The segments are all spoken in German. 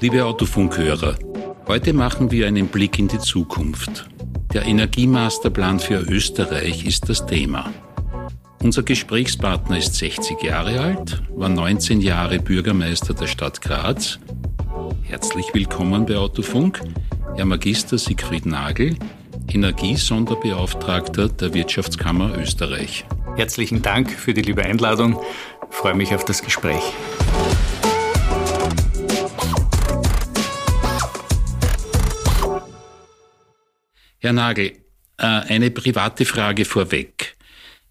Liebe Autofunkhörer, heute machen wir einen Blick in die Zukunft. Der Energiemasterplan für Österreich ist das Thema. Unser Gesprächspartner ist 60 Jahre alt, war 19 Jahre Bürgermeister der Stadt Graz. Herzlich willkommen bei Autofunk, Herr Magister Siegfried Nagel, Energiesonderbeauftragter der Wirtschaftskammer Österreich. Herzlichen Dank für die liebe Einladung. Ich freue mich auf das Gespräch. Herr Nagel, äh, eine private Frage vorweg.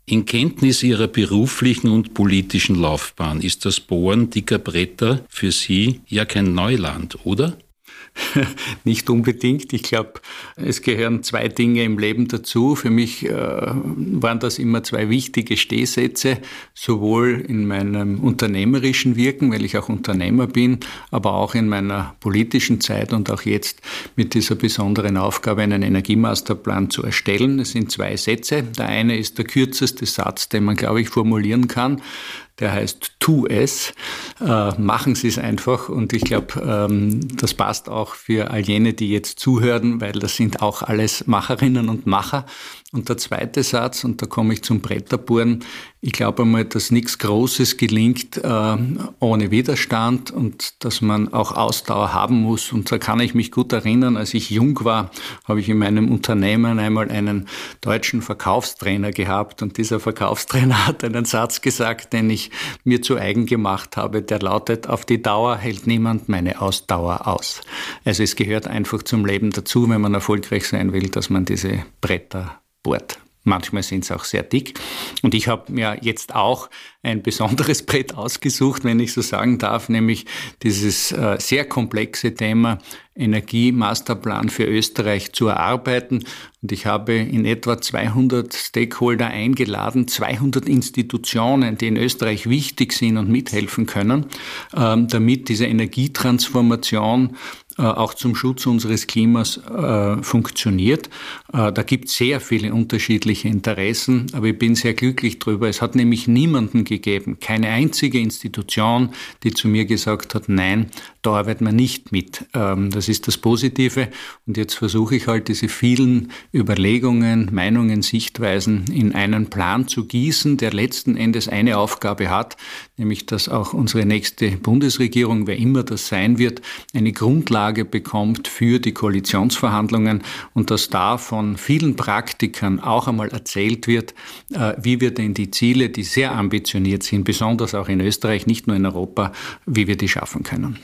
In Kenntnis Ihrer beruflichen und politischen Laufbahn ist das Bohren dicker Bretter für Sie ja kein Neuland, oder? Nicht unbedingt. Ich glaube, es gehören zwei Dinge im Leben dazu. Für mich äh, waren das immer zwei wichtige Stehsätze, sowohl in meinem unternehmerischen Wirken, weil ich auch Unternehmer bin, aber auch in meiner politischen Zeit und auch jetzt mit dieser besonderen Aufgabe, einen Energiemasterplan zu erstellen. Es sind zwei Sätze. Der eine ist der kürzeste Satz, den man, glaube ich, formulieren kann der heißt Tu es. Äh, machen Sie es einfach und ich glaube, ähm, das passt auch für all jene, die jetzt zuhören, weil das sind auch alles Macherinnen und Macher. Und der zweite Satz, und da komme ich zum Bretterbohren, ich glaube einmal, dass nichts Großes gelingt äh, ohne Widerstand und dass man auch Ausdauer haben muss. Und da kann ich mich gut erinnern, als ich jung war, habe ich in meinem Unternehmen einmal einen deutschen Verkaufstrainer gehabt und dieser Verkaufstrainer hat einen Satz gesagt, den ich mir zu eigen gemacht habe, der lautet, auf die Dauer hält niemand meine Ausdauer aus. Also es gehört einfach zum Leben dazu, wenn man erfolgreich sein will, dass man diese Bretter bohrt. Manchmal sind sie auch sehr dick. Und ich habe mir jetzt auch ein besonderes Brett ausgesucht, wenn ich so sagen darf, nämlich dieses äh, sehr komplexe Thema Energiemasterplan für Österreich zu erarbeiten. Und ich habe in etwa 200 Stakeholder eingeladen, 200 Institutionen, die in Österreich wichtig sind und mithelfen können, ähm, damit diese Energietransformation auch zum Schutz unseres Klimas äh, funktioniert. Äh, da gibt es sehr viele unterschiedliche Interessen, aber ich bin sehr glücklich darüber. Es hat nämlich niemanden gegeben, keine einzige Institution, die zu mir gesagt hat, nein, da arbeiten wir nicht mit. Ähm, das ist das Positive. Und jetzt versuche ich halt diese vielen Überlegungen, Meinungen, Sichtweisen in einen Plan zu gießen, der letzten Endes eine Aufgabe hat, nämlich dass auch unsere nächste Bundesregierung, wer immer das sein wird, eine Grundlage bekommt für die Koalitionsverhandlungen und dass da von vielen Praktikern auch einmal erzählt wird, äh, wie wir denn die Ziele, die sehr ambitioniert sind, besonders auch in Österreich, nicht nur in Europa, wie wir die schaffen können.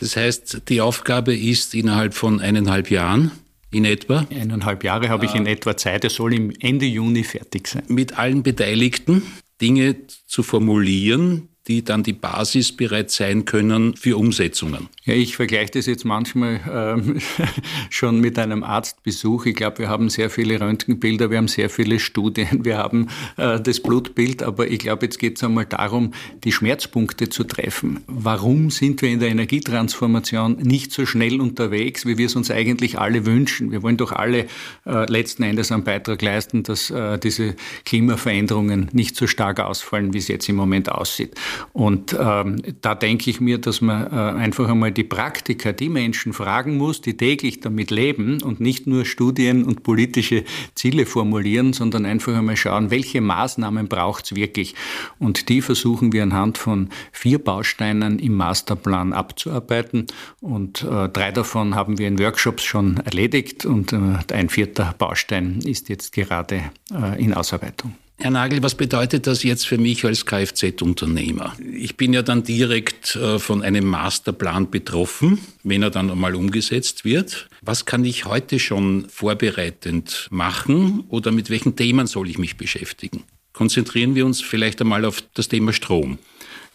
Das heißt, die Aufgabe ist innerhalb von eineinhalb Jahren in etwa. Eineinhalb Jahre habe ich in etwa Zeit. Es soll im Ende Juni fertig sein. Mit allen Beteiligten Dinge zu formulieren, die dann die Basis bereits sein können für Umsetzungen. Ja, ich vergleiche das jetzt manchmal ähm, schon mit einem Arztbesuch. Ich glaube, wir haben sehr viele Röntgenbilder, wir haben sehr viele Studien, wir haben äh, das Blutbild, aber ich glaube, jetzt geht es einmal darum, die Schmerzpunkte zu treffen. Warum sind wir in der Energietransformation nicht so schnell unterwegs, wie wir es uns eigentlich alle wünschen? Wir wollen doch alle äh, letzten Endes einen Beitrag leisten, dass äh, diese Klimaveränderungen nicht so stark ausfallen, wie es jetzt im Moment aussieht. Und ähm, da denke ich mir, dass man äh, einfach einmal die Praktiker, die Menschen fragen muss, die täglich damit leben und nicht nur Studien und politische Ziele formulieren, sondern einfach einmal schauen, welche Maßnahmen braucht es wirklich. Und die versuchen wir anhand von vier Bausteinen im Masterplan abzuarbeiten. Und äh, drei davon haben wir in Workshops schon erledigt und äh, ein vierter Baustein ist jetzt gerade äh, in Ausarbeitung. Herr Nagel, was bedeutet das jetzt für mich als Kfz-Unternehmer? Ich bin ja dann direkt äh, von einem Masterplan betroffen, wenn er dann einmal umgesetzt wird. Was kann ich heute schon vorbereitend machen oder mit welchen Themen soll ich mich beschäftigen? Konzentrieren wir uns vielleicht einmal auf das Thema Strom.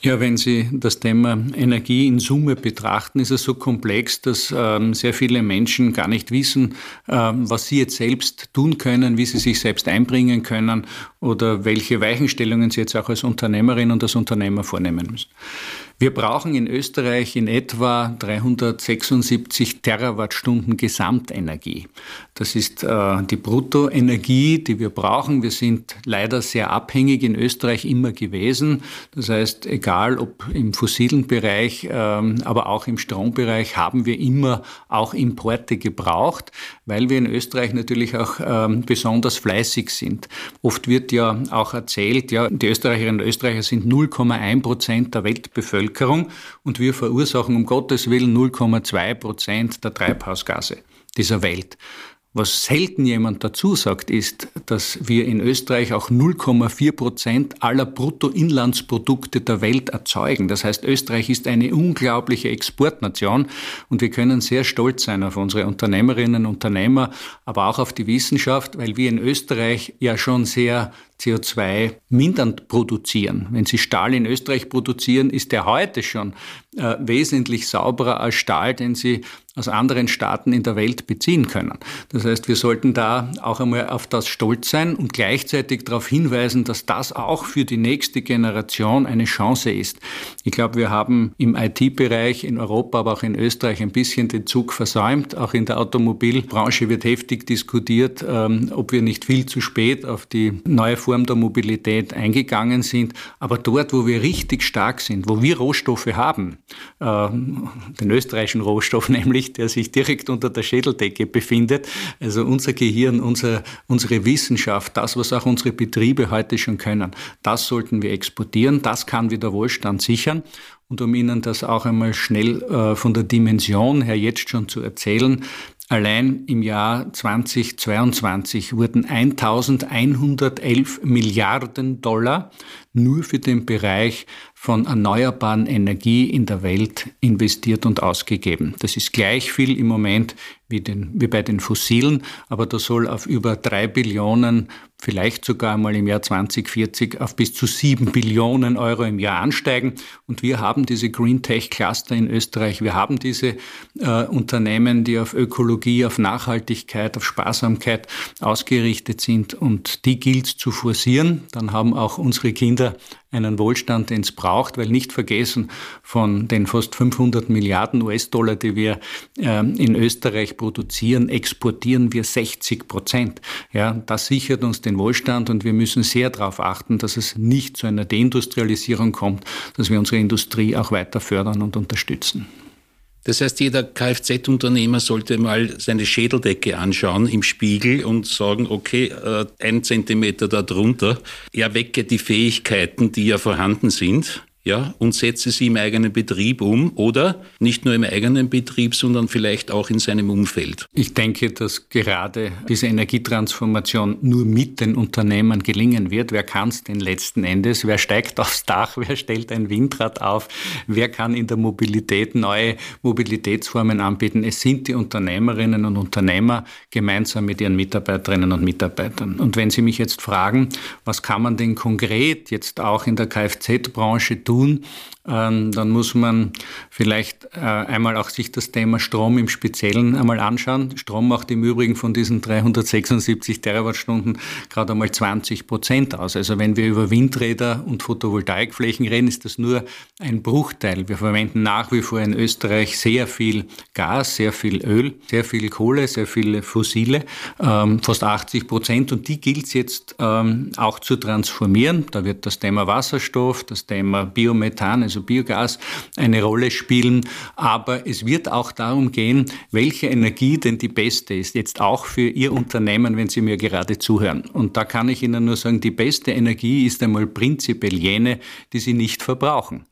Ja, wenn Sie das Thema Energie in Summe betrachten, ist es so komplex, dass ähm, sehr viele Menschen gar nicht wissen, ähm, was sie jetzt selbst tun können, wie sie sich selbst einbringen können oder welche Weichenstellungen Sie jetzt auch als Unternehmerin und als Unternehmer vornehmen müssen. Wir brauchen in Österreich in etwa 376 Terawattstunden Gesamtenergie. Das ist äh, die Bruttoenergie, die wir brauchen. Wir sind leider sehr abhängig in Österreich immer gewesen. Das heißt, egal ob im fossilen Bereich, äh, aber auch im Strombereich haben wir immer auch Importe gebraucht, weil wir in Österreich natürlich auch äh, besonders fleißig sind. Oft wird ja auch erzählt, ja, die Österreicherinnen und Österreicher sind 0,1 Prozent der Weltbevölkerung. Bevölkerung und wir verursachen um Gottes Willen 0,2 Prozent der Treibhausgase dieser Welt. Was selten jemand dazu sagt, ist, dass wir in Österreich auch 0,4 Prozent aller Bruttoinlandsprodukte der Welt erzeugen. Das heißt, Österreich ist eine unglaubliche Exportnation und wir können sehr stolz sein auf unsere Unternehmerinnen und Unternehmer, aber auch auf die Wissenschaft, weil wir in Österreich ja schon sehr CO2 mindernd produzieren. Wenn Sie Stahl in Österreich produzieren, ist der heute schon äh, wesentlich sauberer als Stahl, den Sie aus anderen Staaten in der Welt beziehen können. Das heißt, wir sollten da auch einmal auf das stolz sein und gleichzeitig darauf hinweisen, dass das auch für die nächste Generation eine Chance ist. Ich glaube, wir haben im IT-Bereich in Europa, aber auch in Österreich ein bisschen den Zug versäumt. Auch in der Automobilbranche wird heftig diskutiert, ähm, ob wir nicht viel zu spät auf die neue Form der Mobilität eingegangen sind. Aber dort, wo wir richtig stark sind, wo wir Rohstoffe haben, äh, den österreichischen Rohstoff nämlich, der sich direkt unter der Schädeldecke befindet, also unser Gehirn, unser, unsere Wissenschaft, das, was auch unsere Betriebe heute schon können, das sollten wir exportieren. Das kann wieder Wohlstand sichern. Und um Ihnen das auch einmal schnell äh, von der Dimension her jetzt schon zu erzählen, Allein im Jahr 2022 wurden 1111 Milliarden Dollar nur für den Bereich von erneuerbaren Energie in der Welt investiert und ausgegeben. Das ist gleich viel im Moment wie, den, wie bei den fossilen, aber das soll auf über drei Billionen, vielleicht sogar mal im Jahr 2040 auf bis zu sieben Billionen Euro im Jahr ansteigen. Und wir haben diese Green Tech Cluster in Österreich. Wir haben diese äh, Unternehmen, die auf Ökologie, auf Nachhaltigkeit, auf Sparsamkeit ausgerichtet sind. Und die gilt zu forcieren. Dann haben auch unsere Kinder einen Wohlstand, den es braucht, weil nicht vergessen, von den fast 500 Milliarden US-Dollar, die wir äh, in Österreich produzieren, exportieren wir 60 Prozent. Ja, das sichert uns den Wohlstand und wir müssen sehr darauf achten, dass es nicht zu einer Deindustrialisierung kommt, dass wir unsere Industrie auch weiter fördern und unterstützen. Das heißt, jeder Kfz-Unternehmer sollte mal seine Schädeldecke anschauen im Spiegel und sagen, okay, äh, ein Zentimeter darunter, er wecke die Fähigkeiten, die ja vorhanden sind ja, und setze sie im eigenen Betrieb um oder nicht nur im eigenen Betrieb, sondern vielleicht auch in seinem Umfeld. Ich denke, dass gerade diese Energietransformation nur mit den Unternehmern gelingen wird. Wer kann es denn letzten Endes? Wer steigt aufs Dach? Wer stellt ein Windrad auf? Wer kann in der Mobilität neue Mobilitätsformen anbieten? Es sind die Unternehmerinnen und Unternehmer gemeinsam mit ihren Mitarbeiterinnen und Mitarbeitern. Und wenn Sie mich jetzt fragen, was kann man denn konkret jetzt auch in der Kfz-Branche tun, ähm, dann muss man vielleicht äh, einmal auch sich das Thema Strom im Speziellen einmal anschauen. Strom macht im Übrigen von diesen 376 Terawattstunden gerade einmal 20 Prozent aus. Also wenn wir über Windräder und Photovoltaikflächen reden, ist das nur ein Bruchteil. Wir verwenden nach wie vor in Österreich sehr viel Gas, sehr viel Öl, sehr viel Kohle, sehr viele fossile, ähm, fast 80 Prozent. Und die gilt es jetzt ähm, auch zu transformieren. Da wird das Thema Wasserstoff, das Thema Biomethan, also Biogas, eine Rolle spielen. Aber es wird auch darum gehen, welche Energie denn die beste ist, jetzt auch für Ihr Unternehmen, wenn Sie mir gerade zuhören. Und da kann ich Ihnen nur sagen, die beste Energie ist einmal prinzipiell jene, die Sie nicht verbrauchen.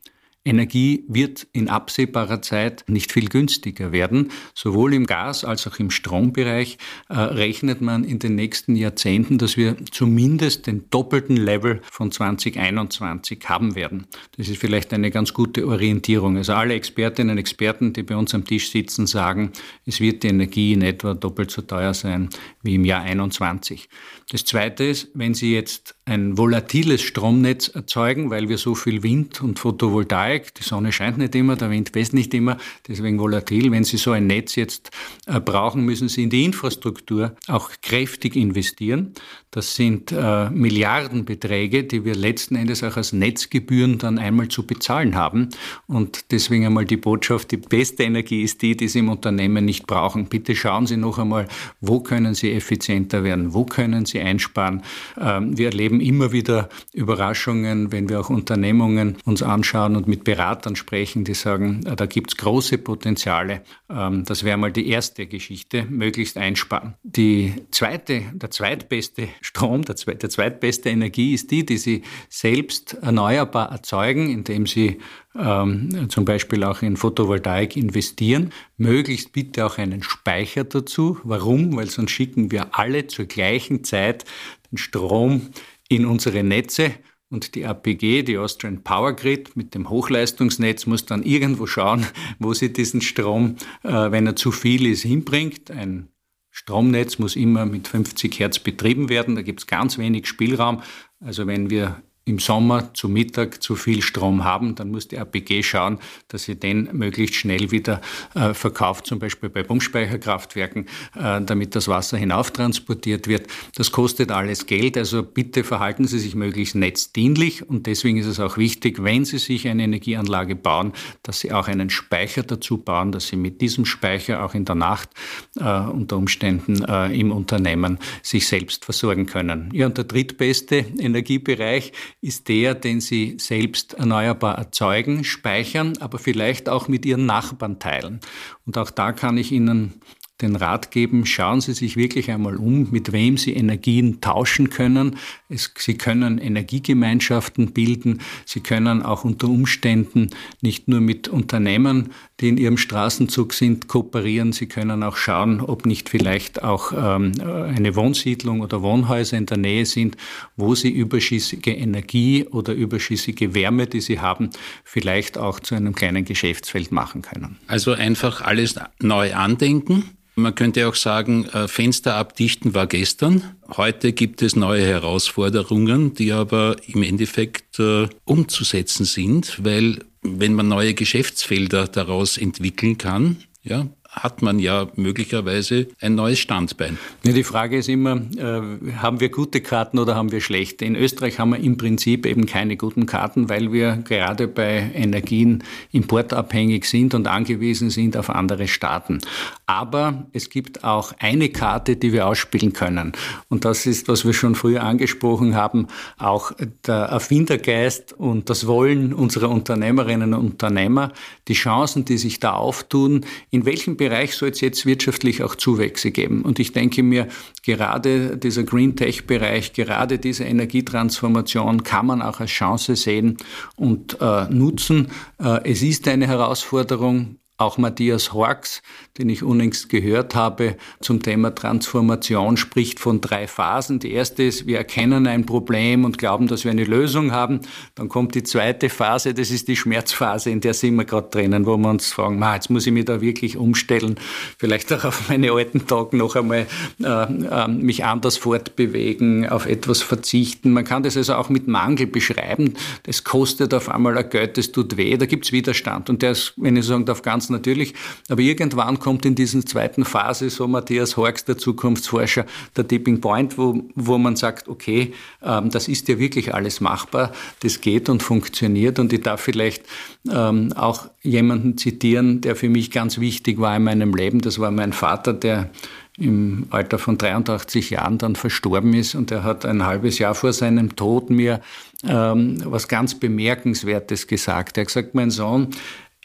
Energie wird in absehbarer Zeit nicht viel günstiger werden. Sowohl im Gas- als auch im Strombereich äh, rechnet man in den nächsten Jahrzehnten, dass wir zumindest den doppelten Level von 2021 haben werden. Das ist vielleicht eine ganz gute Orientierung. Also alle Expertinnen und Experten, die bei uns am Tisch sitzen, sagen, es wird die Energie in etwa doppelt so teuer sein wie im Jahr 21. Das Zweite ist, wenn Sie jetzt ein volatiles Stromnetz erzeugen, weil wir so viel Wind und Photovoltaik Photovoltaik. Die Sonne scheint nicht immer, der Wind weht nicht immer, deswegen volatil. Wenn Sie so ein Netz jetzt äh, brauchen, müssen Sie in die Infrastruktur auch kräftig investieren. Das sind äh, Milliardenbeträge, die wir letzten Endes auch als Netzgebühren dann einmal zu bezahlen haben. Und deswegen einmal die Botschaft, die beste Energie ist die, die Sie im Unternehmen nicht brauchen. Bitte schauen Sie noch einmal, wo können Sie effizienter werden, wo können Sie einsparen. Ähm, wir erleben immer wieder Überraschungen, wenn wir auch Unternehmungen uns anschauen und mit Beratern sprechen, die sagen, äh, da gibt es große Potenziale. Ähm, das wäre mal die erste Geschichte, möglichst einsparen. Die zweite, der zweitbeste Strom, der, zweitbeste Energie ist die, die Sie selbst erneuerbar erzeugen, indem Sie ähm, zum Beispiel auch in Photovoltaik investieren. Möglichst bitte auch einen Speicher dazu. Warum? Weil sonst schicken wir alle zur gleichen Zeit den Strom in unsere Netze und die APG, die Austrian Power Grid mit dem Hochleistungsnetz, muss dann irgendwo schauen, wo sie diesen Strom, äh, wenn er zu viel ist, hinbringt. Ein Stromnetz muss immer mit 50 Hertz betrieben werden. Da gibt es ganz wenig Spielraum. Also wenn wir im Sommer zu Mittag zu viel Strom haben, dann muss die APG schauen, dass sie den möglichst schnell wieder äh, verkauft, zum Beispiel bei Pumpspeicherkraftwerken, äh, damit das Wasser hinauftransportiert wird. Das kostet alles Geld, also bitte verhalten Sie sich möglichst netzdienlich und deswegen ist es auch wichtig, wenn Sie sich eine Energieanlage bauen, dass Sie auch einen Speicher dazu bauen, dass Sie mit diesem Speicher auch in der Nacht äh, unter Umständen äh, im Unternehmen sich selbst versorgen können. Ja, und der drittbeste Energiebereich ist der, den sie selbst erneuerbar erzeugen, speichern, aber vielleicht auch mit ihren Nachbarn teilen. Und auch da kann ich Ihnen den Rat geben, schauen Sie sich wirklich einmal um, mit wem Sie Energien tauschen können. Es, Sie können Energiegemeinschaften bilden. Sie können auch unter Umständen nicht nur mit Unternehmen, die in Ihrem Straßenzug sind, kooperieren. Sie können auch schauen, ob nicht vielleicht auch ähm, eine Wohnsiedlung oder Wohnhäuser in der Nähe sind, wo Sie überschüssige Energie oder überschüssige Wärme, die Sie haben, vielleicht auch zu einem kleinen Geschäftsfeld machen können. Also einfach alles neu andenken man könnte auch sagen, äh, Fenster abdichten war gestern. Heute gibt es neue Herausforderungen, die aber im Endeffekt äh, umzusetzen sind, weil wenn man neue Geschäftsfelder daraus entwickeln kann, ja, hat man ja möglicherweise ein neues Standbein. Ja, die Frage ist immer, äh, haben wir gute Karten oder haben wir schlechte? In Österreich haben wir im Prinzip eben keine guten Karten, weil wir gerade bei Energien importabhängig sind und angewiesen sind auf andere Staaten. Aber es gibt auch eine Karte, die wir ausspielen können. Und das ist, was wir schon früher angesprochen haben, auch der Erfindergeist und das Wollen unserer Unternehmerinnen und Unternehmer, die Chancen, die sich da auftun, in welchem Bereich soll es jetzt wirtschaftlich auch Zuwächse geben. Und ich denke mir, gerade dieser Green Tech-Bereich, gerade diese Energietransformation kann man auch als Chance sehen und äh, nutzen. Äh, es ist eine Herausforderung, auch Matthias Horks, den ich unlängst gehört habe, zum Thema Transformation spricht von drei Phasen. Die erste ist, wir erkennen ein Problem und glauben, dass wir eine Lösung haben. Dann kommt die zweite Phase, das ist die Schmerzphase, in der sind wir gerade drinnen, wo wir uns fragen, jetzt muss ich mich da wirklich umstellen, vielleicht auch auf meine alten Tage noch einmal äh, äh, mich anders fortbewegen, auf etwas verzichten. Man kann das also auch mit Mangel beschreiben. Das kostet auf einmal ein Geld, das tut weh, da gibt es Widerstand. Und der ist, wenn ich sagen darf, ganz natürlich. Aber irgendwann kommt in dieser zweiten Phase, so Matthias Horks, der Zukunftsforscher, der Tipping Point, wo, wo man sagt, okay, ähm, das ist ja wirklich alles machbar, das geht und funktioniert. Und ich darf vielleicht ähm, auch jemanden zitieren, der für mich ganz wichtig war in meinem Leben. Das war mein Vater, der im Alter von 83 Jahren dann verstorben ist und er hat ein halbes Jahr vor seinem Tod mir ähm, was ganz Bemerkenswertes gesagt. Er hat gesagt, mein Sohn,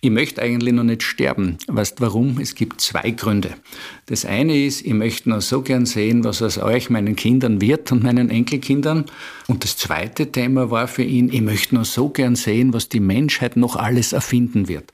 ich möchte eigentlich noch nicht sterben. Weißt warum? Es gibt zwei Gründe. Das eine ist, ich möchte noch so gern sehen, was aus euch, meinen Kindern wird und meinen Enkelkindern. Und das zweite Thema war für ihn, ich möchte noch so gern sehen, was die Menschheit noch alles erfinden wird.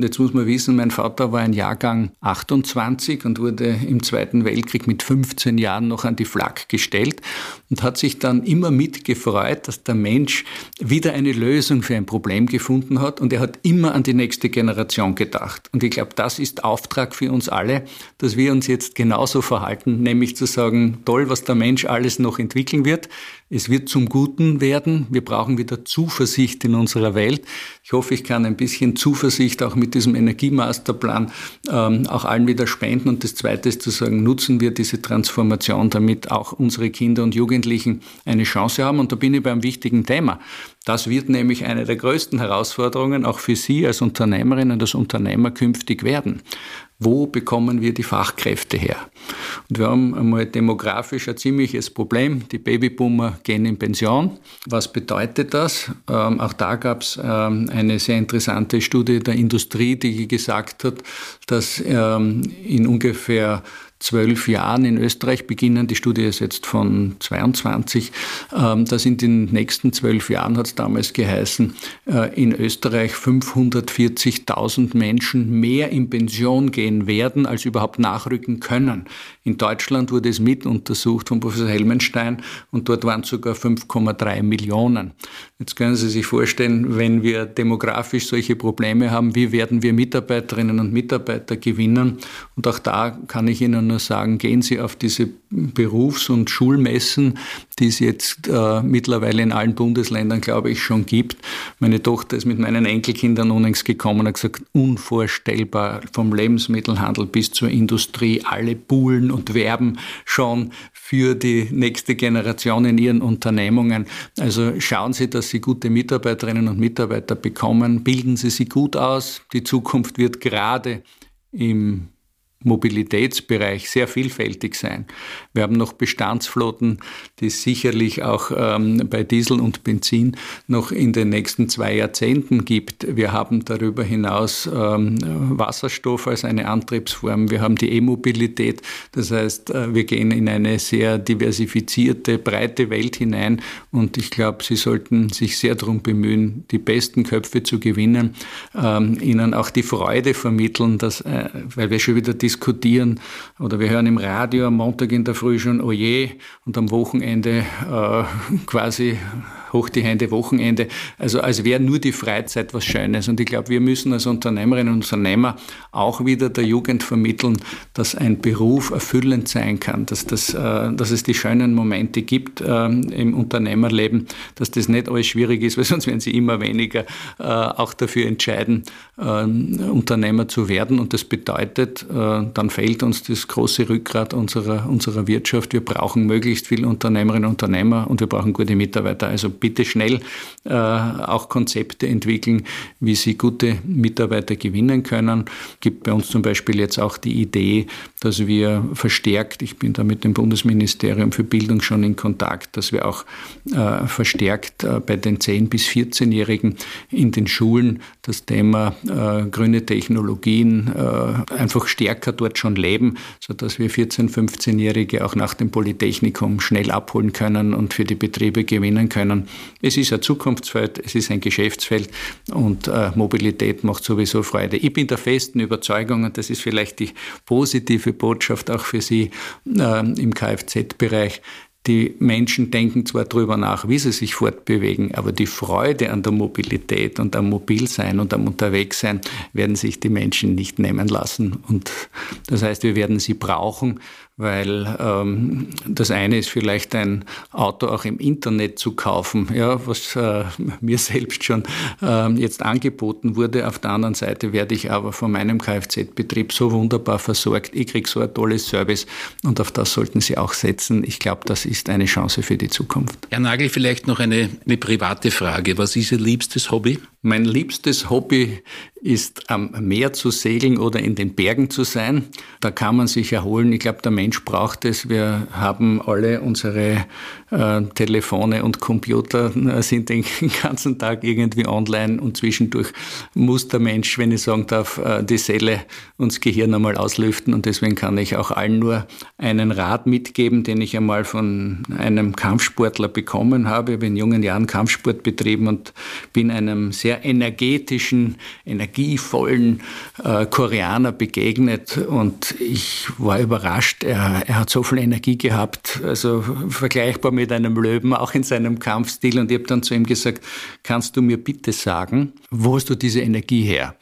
Und jetzt muss man wissen, mein Vater war ein Jahrgang 28 und wurde im Zweiten Weltkrieg mit 15 Jahren noch an die Flak gestellt und hat sich dann immer mitgefreut, dass der Mensch wieder eine Lösung für ein Problem gefunden hat und er hat immer an die nächste Generation gedacht. Und ich glaube, das ist Auftrag für uns alle, dass wir uns jetzt genauso verhalten, nämlich zu sagen, toll, was der Mensch alles noch entwickeln wird. Es wird zum Guten werden. Wir brauchen wieder Zuversicht in unserer Welt. Ich hoffe, ich kann ein bisschen Zuversicht auch mit diesem Energiemasterplan ähm, auch allen wieder spenden. Und das Zweite ist zu sagen, nutzen wir diese Transformation, damit auch unsere Kinder und Jugendlichen eine Chance haben. Und da bin ich beim wichtigen Thema. Das wird nämlich eine der größten Herausforderungen auch für Sie als Unternehmerin und als Unternehmer künftig werden. Wo bekommen wir die Fachkräfte her? Und wir haben einmal demografisch ein ziemliches Problem. Die Babyboomer gehen in Pension. Was bedeutet das? Ähm, auch da gab es ähm, eine sehr interessante Studie der Industrie, die gesagt hat, dass ähm, in ungefähr zwölf Jahren in Österreich beginnen. Die Studie ist jetzt von 22. Ähm, dass in den nächsten zwölf Jahren, hat es damals geheißen, äh, in Österreich 540.000 Menschen mehr in Pension gehen werden, als überhaupt nachrücken können. In Deutschland wurde es mit untersucht von Professor Helmenstein und dort waren sogar 5,3 Millionen. Jetzt können Sie sich vorstellen, wenn wir demografisch solche Probleme haben, wie werden wir Mitarbeiterinnen und Mitarbeiter gewinnen? Und auch da kann ich Ihnen nur sagen, gehen Sie auf diese Berufs- und Schulmessen, die es jetzt äh, mittlerweile in allen Bundesländern, glaube ich, schon gibt. Meine Tochter ist mit meinen Enkelkindern unlängst gekommen und hat gesagt, unvorstellbar, vom Lebensmittelhandel bis zur Industrie, alle buhlen und werben schon für die nächste Generation in ihren Unternehmungen. Also schauen Sie, dass Sie gute Mitarbeiterinnen und Mitarbeiter bekommen, bilden Sie sie gut aus. Die Zukunft wird gerade im Mobilitätsbereich sehr vielfältig sein. Wir haben noch Bestandsflotten, die sicherlich auch ähm, bei Diesel und Benzin noch in den nächsten zwei Jahrzehnten gibt. Wir haben darüber hinaus ähm, Wasserstoff als eine Antriebsform. Wir haben die E-Mobilität. Das heißt, äh, wir gehen in eine sehr diversifizierte, breite Welt hinein. Und ich glaube, Sie sollten sich sehr darum bemühen, die besten Köpfe zu gewinnen, ähm, ihnen auch die Freude vermitteln, dass, äh, weil wir schon wieder die diskutieren. Oder wir hören im Radio am Montag in der Früh schon Oje und am Wochenende äh, quasi hoch die Hände Wochenende. Also als wäre nur die Freizeit was Schönes. Und ich glaube, wir müssen als Unternehmerinnen und Unternehmer auch wieder der Jugend vermitteln, dass ein Beruf erfüllend sein kann, dass, das, äh, dass es die schönen Momente gibt äh, im Unternehmerleben, dass das nicht alles schwierig ist, weil sonst werden sie immer weniger äh, auch dafür entscheiden, Unternehmer zu werden. Und das bedeutet, dann fehlt uns das große Rückgrat unserer, unserer Wirtschaft. Wir brauchen möglichst viele Unternehmerinnen und Unternehmer und wir brauchen gute Mitarbeiter. Also bitte schnell äh, auch Konzepte entwickeln, wie sie gute Mitarbeiter gewinnen können. Gibt bei uns zum Beispiel jetzt auch die Idee, dass wir verstärkt, ich bin da mit dem Bundesministerium für Bildung schon in Kontakt, dass wir auch äh, verstärkt äh, bei den 10- bis 14-Jährigen in den Schulen das Thema äh, grüne Technologien äh, einfach stärker dort schon leben, sodass wir 14-, 15-Jährige auch nach dem Polytechnikum schnell abholen können und für die Betriebe gewinnen können. Es ist ein Zukunftsfeld, es ist ein Geschäftsfeld und äh, Mobilität macht sowieso Freude. Ich bin der festen Überzeugung, und das ist vielleicht die positive Botschaft auch für Sie äh, im Kfz-Bereich, die Menschen denken zwar darüber nach, wie sie sich fortbewegen, aber die Freude an der Mobilität und am Mobilsein und am Unterwegssein werden sich die Menschen nicht nehmen lassen. Und das heißt, wir werden sie brauchen weil ähm, das eine ist vielleicht ein Auto auch im Internet zu kaufen, ja, was äh, mir selbst schon äh, jetzt angeboten wurde. Auf der anderen Seite werde ich aber von meinem Kfz-Betrieb so wunderbar versorgt. Ich kriege so ein tolles Service und auf das sollten Sie auch setzen. Ich glaube, das ist eine Chance für die Zukunft. Herr Nagel, vielleicht noch eine, eine private Frage. Was ist Ihr liebstes Hobby? Mein liebstes Hobby ist am Meer zu segeln oder in den Bergen zu sein. Da kann man sich erholen. Ich glaube, der Mensch braucht es. Wir haben alle unsere äh, Telefone und Computer, äh, sind den ganzen Tag irgendwie online und zwischendurch muss der Mensch, wenn ich sagen darf, äh, die Seele und das Gehirn einmal auslüften. Und deswegen kann ich auch allen nur einen Rat mitgeben, den ich einmal von einem Kampfsportler bekommen habe. Ich habe in jungen Jahren Kampfsport betrieben und bin einem sehr sehr energetischen, energievollen äh, Koreaner begegnet und ich war überrascht. Er, er hat so viel Energie gehabt, also vergleichbar mit einem Löwen, auch in seinem Kampfstil. Und ich habe dann zu ihm gesagt, kannst du mir bitte sagen, wo hast du diese Energie her?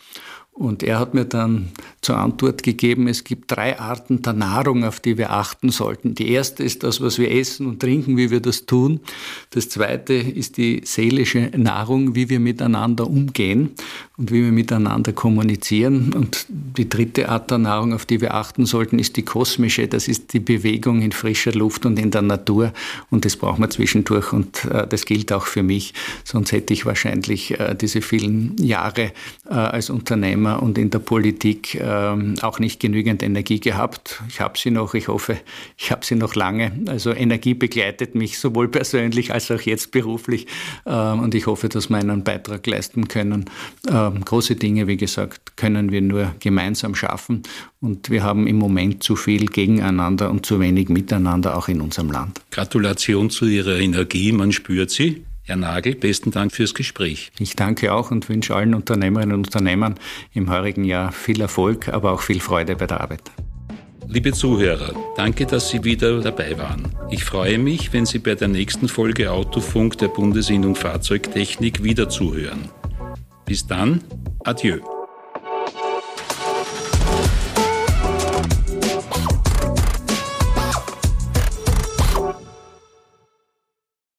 Und er hat mir dann zur Antwort gegeben, es gibt drei Arten der Nahrung, auf die wir achten sollten. Die erste ist das, was wir essen und trinken, wie wir das tun. Das zweite ist die seelische Nahrung, wie wir miteinander umgehen und wie wir miteinander kommunizieren. Und die dritte Art der Nahrung, auf die wir achten sollten, ist die kosmische. Das ist die Bewegung in frischer Luft und in der Natur. Und das brauchen wir zwischendurch. Und äh, das gilt auch für mich. Sonst hätte ich wahrscheinlich äh, diese vielen Jahre äh, als Unternehmer und in der Politik ähm, auch nicht genügend Energie gehabt. Ich habe sie noch. Ich hoffe, ich habe sie noch lange. Also Energie begleitet mich sowohl persönlich als auch jetzt beruflich. Ähm, und ich hoffe, dass wir einen Beitrag leisten können ähm, große Dinge, wie gesagt, können wir nur gemeinsam schaffen. Und wir haben im Moment zu viel gegeneinander und zu wenig miteinander, auch in unserem Land. Gratulation zu Ihrer Energie, man spürt sie. Herr Nagel, besten Dank fürs Gespräch. Ich danke auch und wünsche allen Unternehmerinnen und Unternehmern im heurigen Jahr viel Erfolg, aber auch viel Freude bei der Arbeit. Liebe Zuhörer, danke, dass Sie wieder dabei waren. Ich freue mich, wenn Sie bei der nächsten Folge Autofunk der Bundesinnung Fahrzeugtechnik wieder zuhören. Bis dann, adieu.